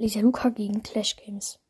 Lisa Luca gegen Clash Games.